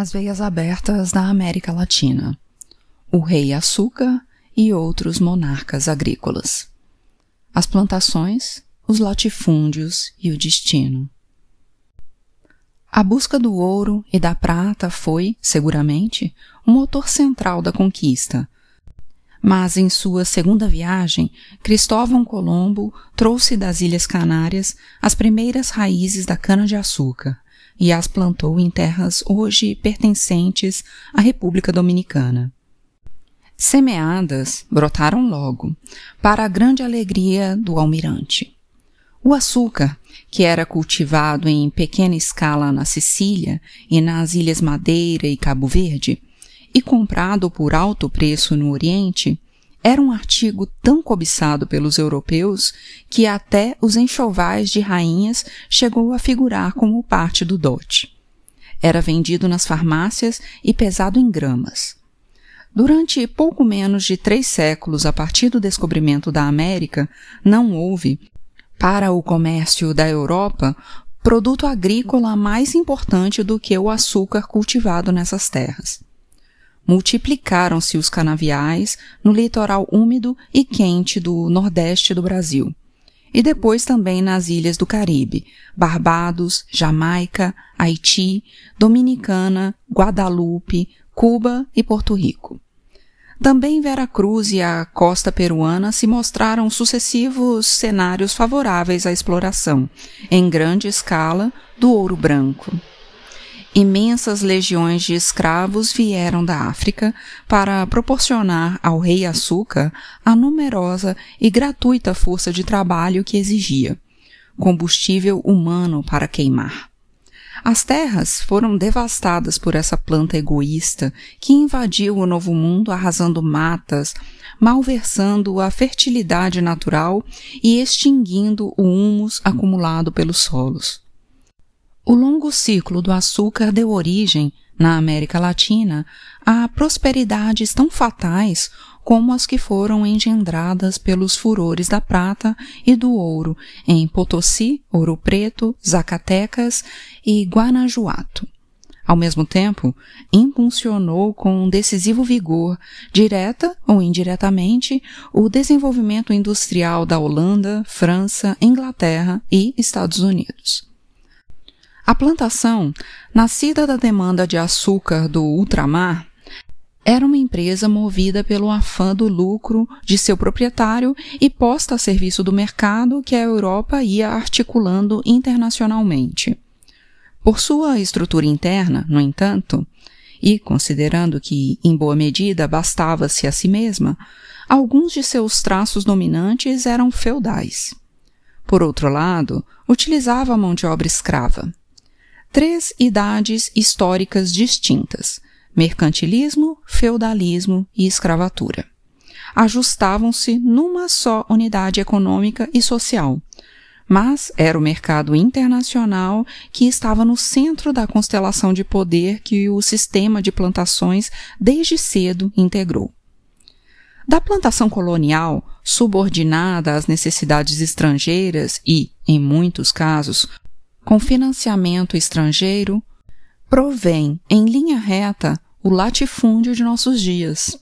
As veias abertas da América Latina. O rei açúcar e outros monarcas agrícolas. As plantações, os latifúndios e o destino. A busca do ouro e da prata foi, seguramente, o motor central da conquista. Mas em sua segunda viagem, Cristóvão Colombo trouxe das Ilhas Canárias as primeiras raízes da cana-de-açúcar e as plantou em terras hoje pertencentes à República Dominicana. Semeadas, brotaram logo, para a grande alegria do almirante. O açúcar, que era cultivado em pequena escala na Sicília e nas Ilhas Madeira e Cabo Verde, e comprado por alto preço no Oriente, era um artigo tão cobiçado pelos europeus que até os enxovais de rainhas chegou a figurar como parte do dote. Era vendido nas farmácias e pesado em gramas. Durante pouco menos de três séculos a partir do descobrimento da América, não houve, para o comércio da Europa, produto agrícola mais importante do que o açúcar cultivado nessas terras multiplicaram-se os canaviais no litoral úmido e quente do nordeste do Brasil, e depois também nas ilhas do Caribe, Barbados, Jamaica, Haiti, Dominicana, Guadalupe, Cuba e Porto Rico. Também Vera Cruz e a costa peruana se mostraram sucessivos cenários favoráveis à exploração, em grande escala, do ouro branco imensas legiões de escravos vieram da África para proporcionar ao rei Açúcar a numerosa e gratuita força de trabalho que exigia, combustível humano para queimar. As terras foram devastadas por essa planta egoísta que invadiu o Novo Mundo arrasando matas, malversando a fertilidade natural e extinguindo o humus acumulado pelos solos. O longo ciclo do açúcar deu origem, na América Latina, a prosperidades tão fatais como as que foram engendradas pelos furores da prata e do ouro em Potosí, Ouro Preto, Zacatecas e Guanajuato. Ao mesmo tempo, impulsionou com decisivo vigor, direta ou indiretamente, o desenvolvimento industrial da Holanda, França, Inglaterra e Estados Unidos. A plantação, nascida da demanda de açúcar do ultramar, era uma empresa movida pelo afã do lucro de seu proprietário e posta a serviço do mercado que a Europa ia articulando internacionalmente. Por sua estrutura interna, no entanto, e considerando que, em boa medida, bastava-se a si mesma, alguns de seus traços dominantes eram feudais. Por outro lado, utilizava a mão de obra escrava três idades históricas distintas: mercantilismo, feudalismo e escravatura. Ajustavam-se numa só unidade econômica e social, mas era o mercado internacional que estava no centro da constelação de poder que o sistema de plantações desde cedo integrou. Da plantação colonial, subordinada às necessidades estrangeiras e, em muitos casos, com financiamento estrangeiro, provém em linha reta o latifúndio de nossos dias.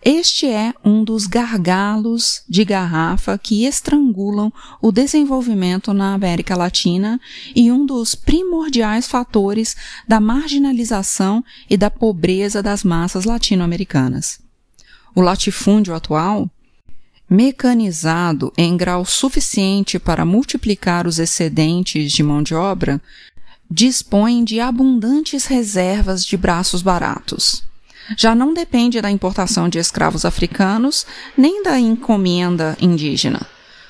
Este é um dos gargalos de garrafa que estrangulam o desenvolvimento na América Latina e um dos primordiais fatores da marginalização e da pobreza das massas latino-americanas. O latifúndio atual mecanizado em grau suficiente para multiplicar os excedentes de mão de obra, dispõe de abundantes reservas de braços baratos. Já não depende da importação de escravos africanos nem da encomenda indígena.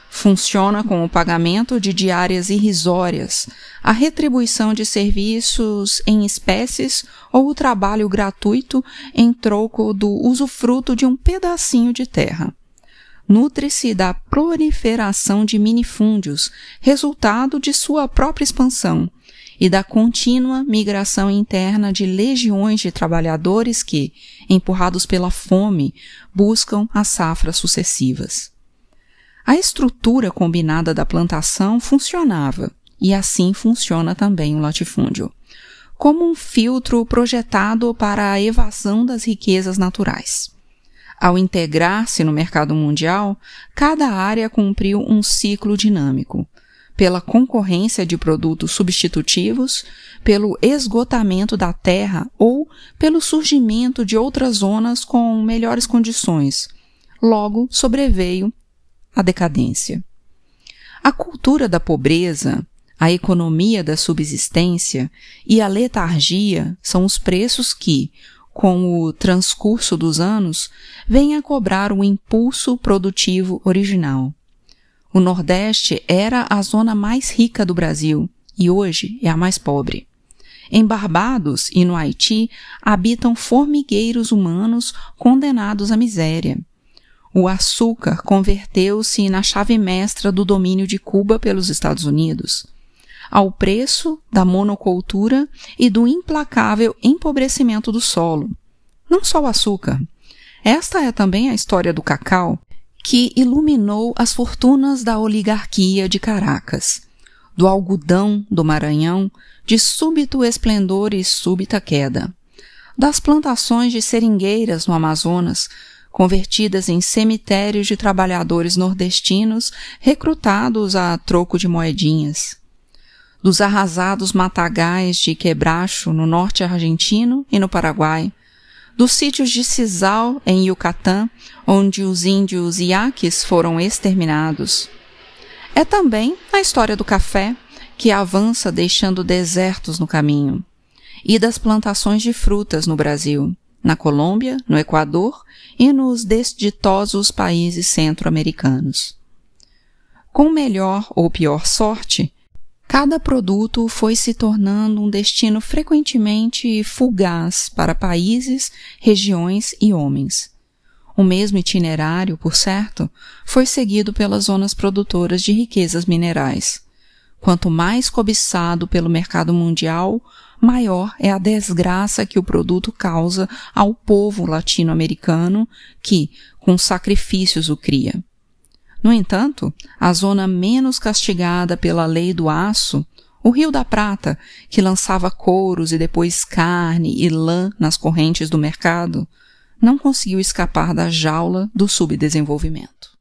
Funciona com o pagamento de diárias irrisórias, a retribuição de serviços em espécies ou o trabalho gratuito em troco do usufruto de um pedacinho de terra nutre-se da proliferação de minifúndios, resultado de sua própria expansão, e da contínua migração interna de legiões de trabalhadores que, empurrados pela fome, buscam as safras sucessivas. A estrutura combinada da plantação funcionava, e assim funciona também o latifúndio como um filtro projetado para a evasão das riquezas naturais. Ao integrar-se no mercado mundial, cada área cumpriu um ciclo dinâmico, pela concorrência de produtos substitutivos, pelo esgotamento da terra ou pelo surgimento de outras zonas com melhores condições. Logo sobreveio a decadência. A cultura da pobreza, a economia da subsistência e a letargia são os preços que, com o transcurso dos anos, vêm a cobrar o impulso produtivo original. O Nordeste era a zona mais rica do Brasil e hoje é a mais pobre. Em Barbados e no Haiti habitam formigueiros humanos condenados à miséria. O açúcar converteu-se na chave mestra do domínio de Cuba pelos Estados Unidos, ao preço da monocultura e do implacável empobrecimento do solo. Não só o açúcar. Esta é também a história do cacau, que iluminou as fortunas da oligarquia de Caracas, do algodão do Maranhão, de súbito esplendor e súbita queda, das plantações de seringueiras no Amazonas, convertidas em cemitérios de trabalhadores nordestinos recrutados a troco de moedinhas, dos arrasados matagais de quebracho no norte argentino e no Paraguai, dos sítios de Cisal, em Yucatán, onde os índios iaques foram exterminados. É também a história do café, que avança deixando desertos no caminho, e das plantações de frutas no Brasil, na Colômbia, no Equador e nos desditosos países centro-americanos. Com melhor ou pior sorte, Cada produto foi se tornando um destino frequentemente fugaz para países, regiões e homens. O mesmo itinerário, por certo, foi seguido pelas zonas produtoras de riquezas minerais. Quanto mais cobiçado pelo mercado mundial, maior é a desgraça que o produto causa ao povo latino-americano que, com sacrifícios, o cria. No entanto, a zona menos castigada pela lei do aço, o Rio da Prata, que lançava couros e depois carne e lã nas correntes do mercado, não conseguiu escapar da jaula do subdesenvolvimento.